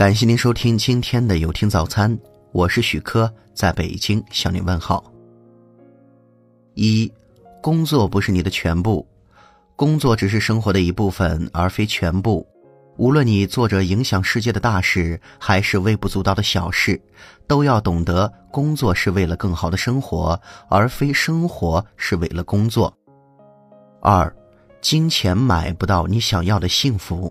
感谢您收听今天的有听早餐，我是许科，在北京向您问好。一，工作不是你的全部，工作只是生活的一部分，而非全部。无论你做着影响世界的大事，还是微不足道的小事，都要懂得，工作是为了更好的生活，而非生活是为了工作。二，金钱买不到你想要的幸福。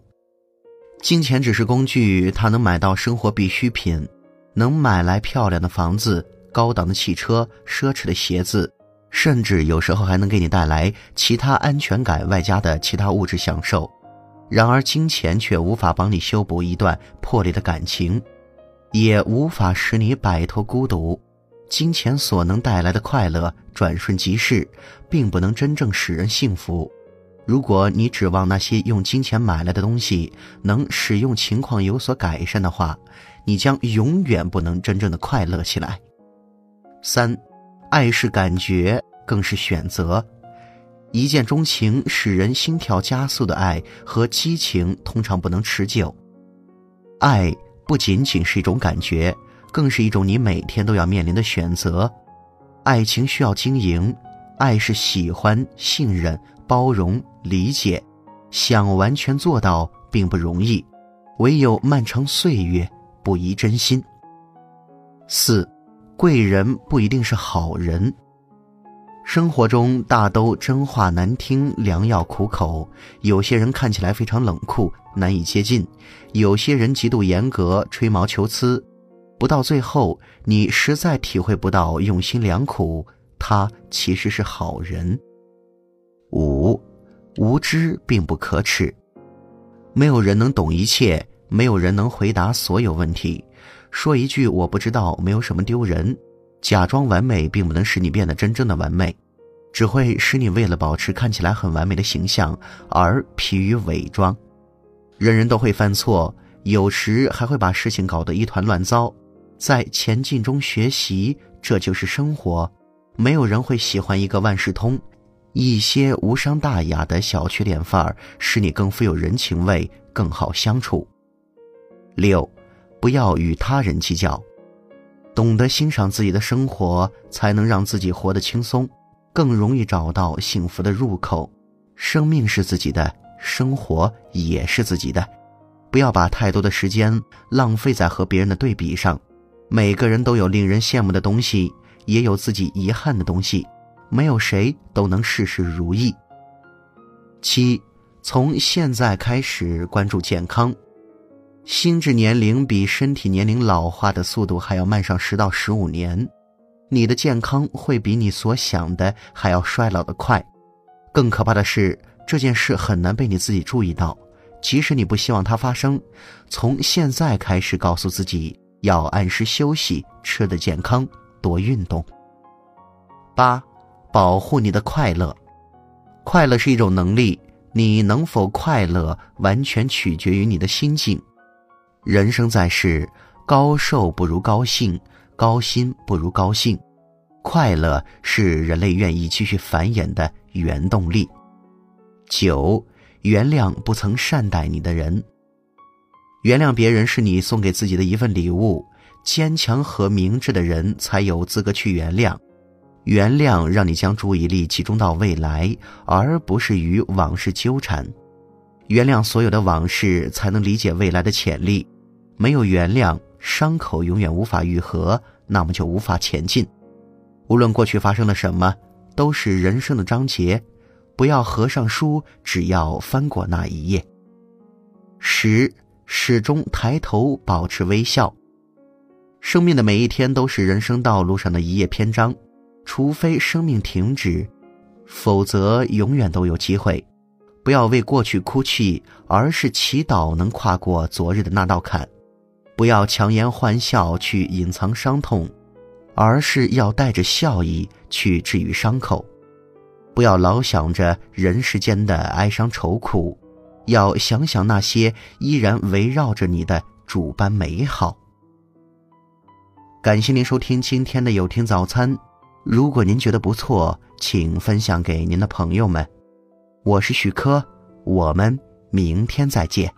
金钱只是工具，它能买到生活必需品，能买来漂亮的房子、高档的汽车、奢侈的鞋子，甚至有时候还能给你带来其他安全感外加的其他物质享受。然而，金钱却无法帮你修补一段破裂的感情，也无法使你摆脱孤独。金钱所能带来的快乐转瞬即逝，并不能真正使人幸福。如果你指望那些用金钱买来的东西能使用情况有所改善的话，你将永远不能真正的快乐起来。三，爱是感觉，更是选择。一见钟情使人心跳加速的爱和激情通常不能持久。爱不仅仅是一种感觉，更是一种你每天都要面临的选择。爱情需要经营，爱是喜欢、信任。包容、理解，想完全做到并不容易，唯有漫长岁月不移真心。四，贵人不一定是好人。生活中大都真话难听，良药苦口。有些人看起来非常冷酷，难以接近；有些人极度严格，吹毛求疵。不到最后，你实在体会不到用心良苦，他其实是好人。无知并不可耻。没有人能懂一切，没有人能回答所有问题。说一句我不知道，没有什么丢人。假装完美，并不能使你变得真正的完美，只会使你为了保持看起来很完美的形象而疲于伪装。人人都会犯错，有时还会把事情搞得一团乱糟。在前进中学习，这就是生活。没有人会喜欢一个万事通。一些无伤大雅的小缺点范儿，使你更富有人情味，更好相处。六，不要与他人计较，懂得欣赏自己的生活，才能让自己活得轻松，更容易找到幸福的入口。生命是自己的，生活也是自己的，不要把太多的时间浪费在和别人的对比上。每个人都有令人羡慕的东西，也有自己遗憾的东西。没有谁都能事事如意。七，从现在开始关注健康。心智年龄比身体年龄老化的速度还要慢上十到十五年，你的健康会比你所想的还要衰老的快。更可怕的是，这件事很难被你自己注意到。即使你不希望它发生，从现在开始告诉自己要按时休息，吃的健康，多运动。八。保护你的快乐，快乐是一种能力，你能否快乐完全取决于你的心境。人生在世，高寿不如高兴，高薪不如高兴。快乐是人类愿意继续繁衍的原动力。九，原谅不曾善待你的人。原谅别人是你送给自己的一份礼物。坚强和明智的人才有资格去原谅。原谅让你将注意力集中到未来，而不是与往事纠缠。原谅所有的往事，才能理解未来的潜力。没有原谅，伤口永远无法愈合，那么就无法前进。无论过去发生了什么，都是人生的章节。不要合上书，只要翻过那一页。十，始终抬头，保持微笑。生命的每一天都是人生道路上的一页篇章。除非生命停止，否则永远都有机会。不要为过去哭泣，而是祈祷能跨过昨日的那道坎；不要强颜欢笑去隐藏伤痛，而是要带着笑意去治愈伤口；不要老想着人世间的哀伤愁苦，要想想那些依然围绕着你的主般美好。感谢您收听今天的有听早餐。如果您觉得不错，请分享给您的朋友们。我是许科，我们明天再见。